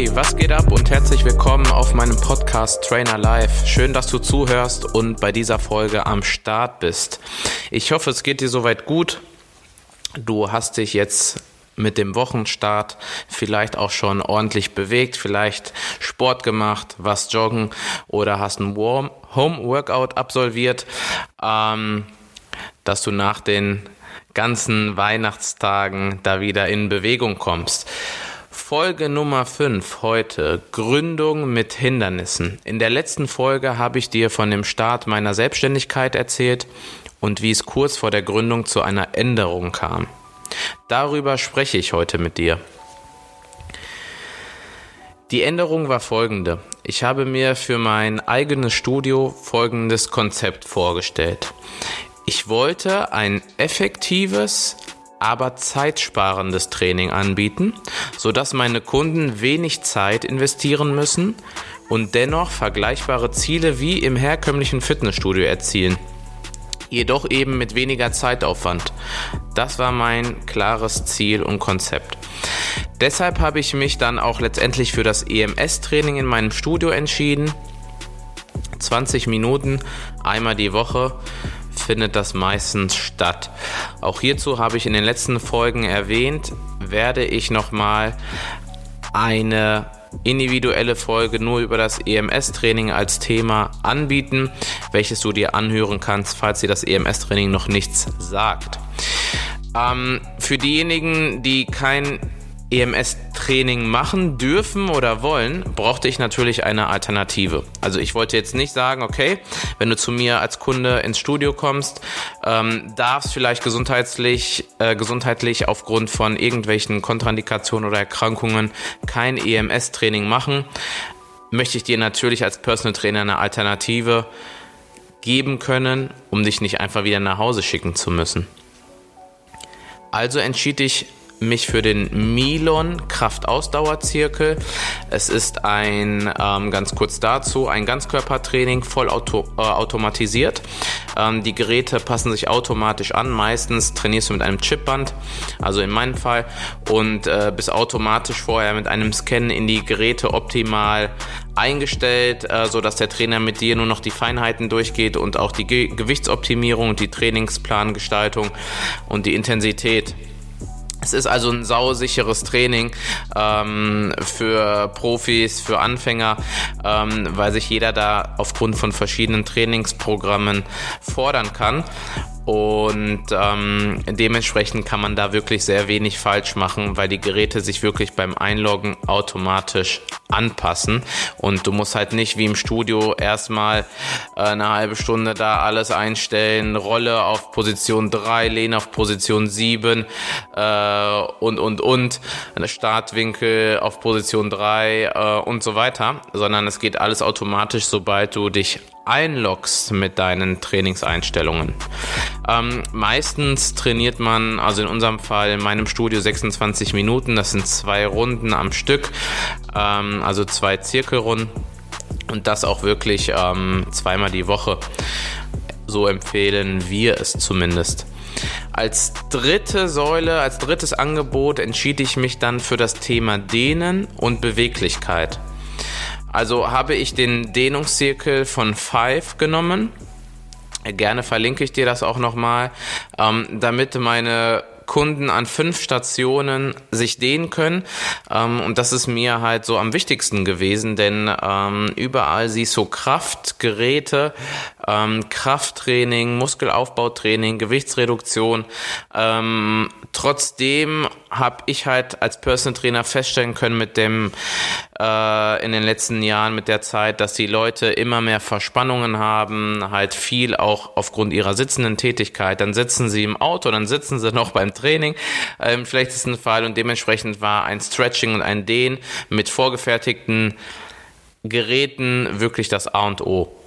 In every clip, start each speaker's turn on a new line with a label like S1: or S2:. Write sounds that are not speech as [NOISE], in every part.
S1: Hey, was geht ab und herzlich willkommen auf meinem Podcast Trainer Live. Schön, dass du zuhörst und bei dieser Folge am Start bist. Ich hoffe, es geht dir soweit gut. Du hast dich jetzt mit dem Wochenstart vielleicht auch schon ordentlich bewegt, vielleicht Sport gemacht, was joggen oder hast ein Warm Home Workout absolviert, ähm, dass du nach den ganzen Weihnachtstagen da wieder in Bewegung kommst. Folge Nummer 5 heute Gründung mit Hindernissen. In der letzten Folge habe ich dir von dem Start meiner Selbstständigkeit erzählt und wie es kurz vor der Gründung zu einer Änderung kam. Darüber spreche ich heute mit dir. Die Änderung war folgende. Ich habe mir für mein eigenes Studio folgendes Konzept vorgestellt. Ich wollte ein effektives, aber zeitsparendes Training anbieten, sodass meine Kunden wenig Zeit investieren müssen und dennoch vergleichbare Ziele wie im herkömmlichen Fitnessstudio erzielen jedoch eben mit weniger Zeitaufwand. Das war mein klares Ziel und Konzept. Deshalb habe ich mich dann auch letztendlich für das EMS-Training in meinem Studio entschieden. 20 Minuten, einmal die Woche findet das meistens statt. Auch hierzu habe ich in den letzten Folgen erwähnt, werde ich nochmal eine individuelle Folge nur über das EMS-Training als Thema anbieten, welches du dir anhören kannst, falls dir das EMS-Training noch nichts sagt. Ähm, für diejenigen, die kein EMS-Training machen dürfen oder wollen, brauchte ich natürlich eine Alternative. Also ich wollte jetzt nicht sagen, okay, wenn du zu mir als Kunde ins Studio kommst, ähm, darfst vielleicht gesundheitlich, äh, gesundheitlich aufgrund von irgendwelchen Kontraindikationen oder Erkrankungen kein EMS-Training machen, möchte ich dir natürlich als Personal Trainer eine Alternative geben können, um dich nicht einfach wieder nach Hause schicken zu müssen. Also entschied ich mich für den Milon Kraftausdauerzirkel. Es ist ein, ähm, ganz kurz dazu, ein Ganzkörpertraining voll auto, äh, automatisiert. Ähm, die Geräte passen sich automatisch an. Meistens trainierst du mit einem Chipband, also in meinem Fall, und äh, bist automatisch vorher mit einem Scan in die Geräte optimal eingestellt, äh, so dass der Trainer mit dir nur noch die Feinheiten durchgeht und auch die Ge Gewichtsoptimierung und die Trainingsplangestaltung und die Intensität es ist also ein sausicheres Training ähm, für Profis, für Anfänger, ähm, weil sich jeder da aufgrund von verschiedenen Trainingsprogrammen fordern kann. Und ähm, dementsprechend kann man da wirklich sehr wenig falsch machen, weil die Geräte sich wirklich beim Einloggen automatisch anpassen. Und du musst halt nicht wie im Studio erstmal äh, eine halbe Stunde da alles einstellen, Rolle auf Position 3, Lehne auf Position 7 äh, und und und, eine Startwinkel auf Position 3 äh, und so weiter, sondern es geht alles automatisch, sobald du dich einloggst mit deinen Trainingseinstellungen. Ähm, meistens trainiert man, also in unserem Fall in meinem Studio 26 Minuten, das sind zwei Runden am Stück, ähm, also zwei Zirkelrunden und das auch wirklich ähm, zweimal die Woche. So empfehlen wir es zumindest. Als dritte Säule, als drittes Angebot entschied ich mich dann für das Thema Dehnen und Beweglichkeit. Also habe ich den Dehnungszirkel von Five genommen. Gerne verlinke ich dir das auch nochmal, ähm, damit meine Kunden an fünf Stationen sich dehnen können. Ähm, und das ist mir halt so am wichtigsten gewesen, denn ähm, überall siehst du Kraftgeräte, ähm, Krafttraining, Muskelaufbautraining, Gewichtsreduktion. Ähm, trotzdem habe ich halt als Personal Trainer feststellen können mit dem äh, in den letzten Jahren mit der Zeit, dass die Leute immer mehr Verspannungen haben, halt viel auch aufgrund ihrer sitzenden Tätigkeit. Dann sitzen sie im Auto, dann sitzen sie [LAUGHS] noch beim Training im schlechtesten Fall und dementsprechend war ein Stretching und ein Dehn mit vorgefertigten Geräten wirklich das A und O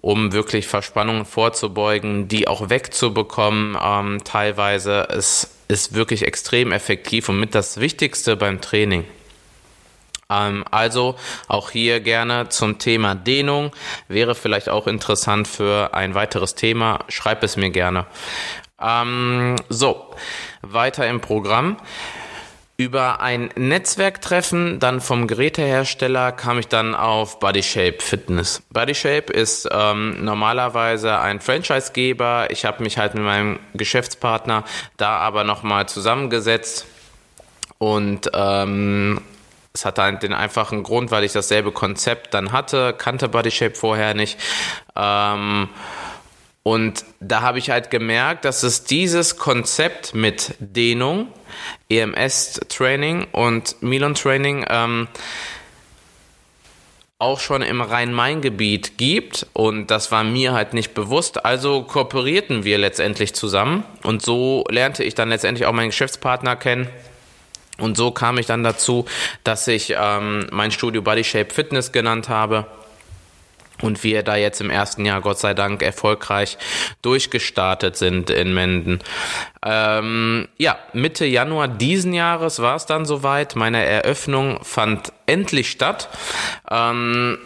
S1: um wirklich Verspannungen vorzubeugen, die auch wegzubekommen. Ähm, teilweise es ist wirklich extrem effektiv und mit das Wichtigste beim Training. Ähm, also auch hier gerne zum Thema Dehnung. Wäre vielleicht auch interessant für ein weiteres Thema. Schreib es mir gerne. Ähm, so, weiter im Programm. Über ein Netzwerktreffen dann vom Gerätehersteller kam ich dann auf Bodyshape Fitness. Bodyshape ist ähm, normalerweise ein Franchisegeber. Ich habe mich halt mit meinem Geschäftspartner da aber nochmal zusammengesetzt und ähm, es hatte halt den einfachen Grund, weil ich dasselbe Konzept dann hatte, kannte Bodyshape vorher nicht. Ähm, und da habe ich halt gemerkt, dass es dieses Konzept mit Dehnung, EMS-Training und Milon-Training ähm, auch schon im Rhein-Main-Gebiet gibt und das war mir halt nicht bewusst. Also kooperierten wir letztendlich zusammen und so lernte ich dann letztendlich auch meinen Geschäftspartner kennen. Und so kam ich dann dazu, dass ich ähm, mein Studio Body Shape Fitness genannt habe und wir da jetzt im ersten Jahr Gott sei Dank erfolgreich durchgestartet sind in Menden. Ähm, ja, Mitte Januar diesen Jahres war es dann soweit. Meine Eröffnung fand endlich statt. Ähm,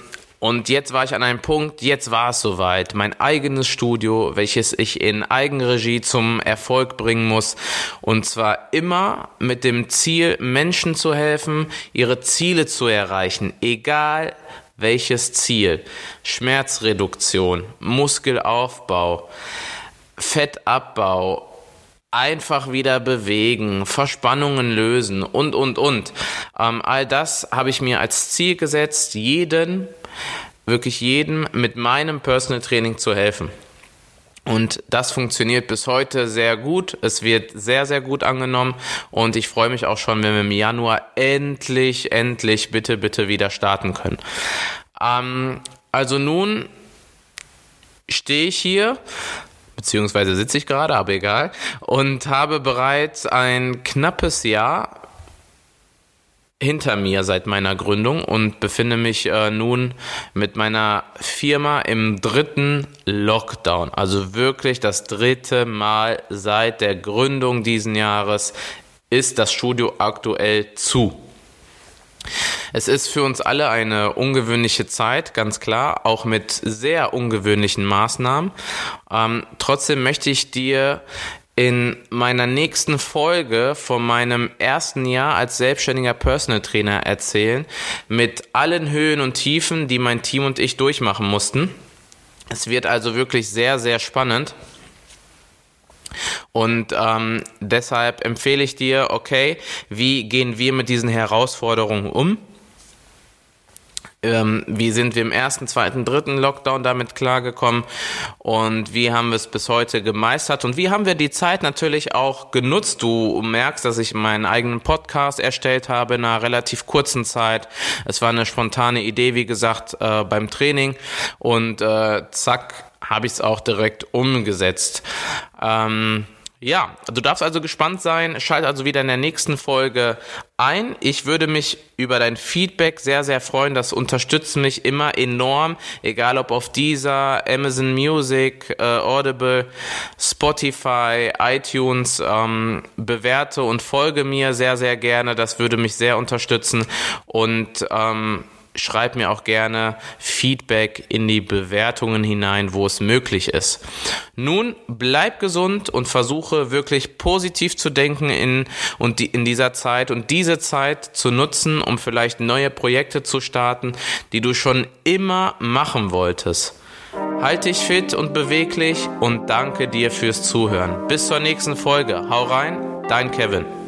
S1: und jetzt war ich an einem Punkt, jetzt war es soweit. Mein eigenes Studio, welches ich in Eigenregie zum Erfolg bringen muss. Und zwar immer mit dem Ziel, Menschen zu helfen, ihre Ziele zu erreichen. Egal welches Ziel? Schmerzreduktion, Muskelaufbau, Fettabbau, einfach wieder bewegen, Verspannungen lösen und, und, und. Ähm, all das habe ich mir als Ziel gesetzt, jeden, wirklich jedem mit meinem Personal Training zu helfen. Und das funktioniert bis heute sehr gut. Es wird sehr, sehr gut angenommen. Und ich freue mich auch schon, wenn wir im Januar endlich, endlich, bitte, bitte wieder starten können. Ähm, also nun stehe ich hier, beziehungsweise sitze ich gerade, aber egal, und habe bereits ein knappes Jahr hinter mir seit meiner Gründung und befinde mich äh, nun mit meiner Firma im dritten Lockdown. Also wirklich das dritte Mal seit der Gründung diesen Jahres ist das Studio aktuell zu. Es ist für uns alle eine ungewöhnliche Zeit, ganz klar, auch mit sehr ungewöhnlichen Maßnahmen. Ähm, trotzdem möchte ich dir in meiner nächsten Folge von meinem ersten Jahr als selbstständiger Personal Trainer erzählen, mit allen Höhen und Tiefen, die mein Team und ich durchmachen mussten. Es wird also wirklich sehr, sehr spannend. Und ähm, deshalb empfehle ich dir, okay, wie gehen wir mit diesen Herausforderungen um? Ähm, wie sind wir im ersten, zweiten, dritten Lockdown damit klargekommen und wie haben wir es bis heute gemeistert und wie haben wir die Zeit natürlich auch genutzt. Du merkst, dass ich meinen eigenen Podcast erstellt habe in einer relativ kurzen Zeit. Es war eine spontane Idee, wie gesagt, äh, beim Training und äh, zack, habe ich es auch direkt umgesetzt. Ähm, ja, du darfst also gespannt sein. Schalt also wieder in der nächsten Folge ein. Ich würde mich über dein Feedback sehr, sehr freuen. Das unterstützt mich immer enorm. Egal ob auf dieser, Amazon Music, äh, Audible, Spotify, iTunes. Ähm, bewerte und folge mir sehr, sehr gerne. Das würde mich sehr unterstützen. Und ähm, schreib mir auch gerne Feedback in die Bewertungen hinein, wo es möglich ist. Nun bleib gesund und versuche wirklich positiv zu denken in und die, in dieser Zeit und diese Zeit zu nutzen, um vielleicht neue Projekte zu starten, die du schon immer machen wolltest. Halt dich fit und beweglich und danke dir fürs Zuhören. Bis zur nächsten Folge. Hau rein, dein Kevin.